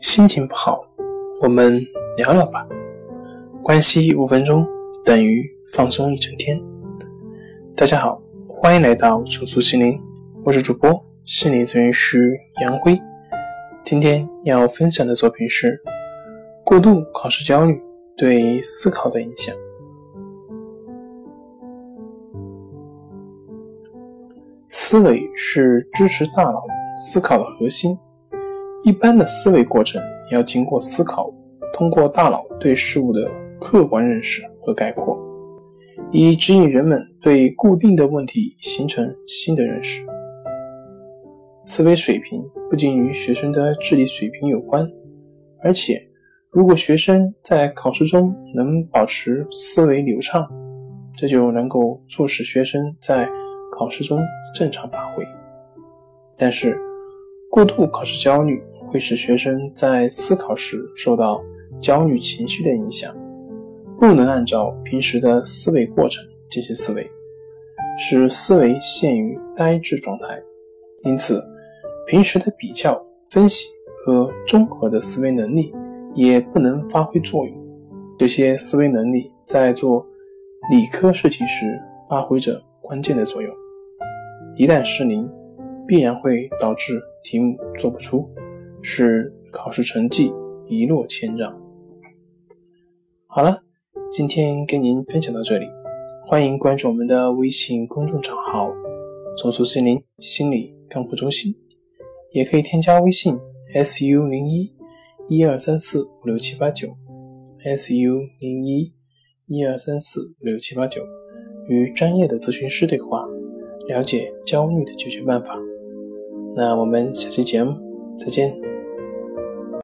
心情不好，我们聊聊吧。关系五分钟等于放松一整天。大家好，欢迎来到重塑心灵，我是主播心理咨询师杨辉。今天要分享的作品是过度考试焦虑对思考的影响。思维是支持大脑思考的核心。一般的思维过程要经过思考，通过大脑对事物的客观认识和概括，以指引人们对固定的问题形成新的认识。思维水平不仅与学生的智力水平有关，而且如果学生在考试中能保持思维流畅，这就能够促使学生在考试中正常发挥。但是，过度考试焦虑会使学生在思考时受到焦虑情绪的影响，不能按照平时的思维过程进行思维，使思维陷于呆滞状态。因此，平时的比较、分析和综合的思维能力也不能发挥作用。这些思维能力在做理科试题时发挥着关键的作用，一旦失灵。必然会导致题目做不出，使考试成绩一落千丈。好了，今天跟您分享到这里，欢迎关注我们的微信公众账号“重塑心灵心理康复中心”，也可以添加微信 “su 零一一二三四五六七八九 ”，“su 零一一二三四五六七八九”，与专业的咨询师对话，了解焦虑的解决办法。那我们下期节目再见。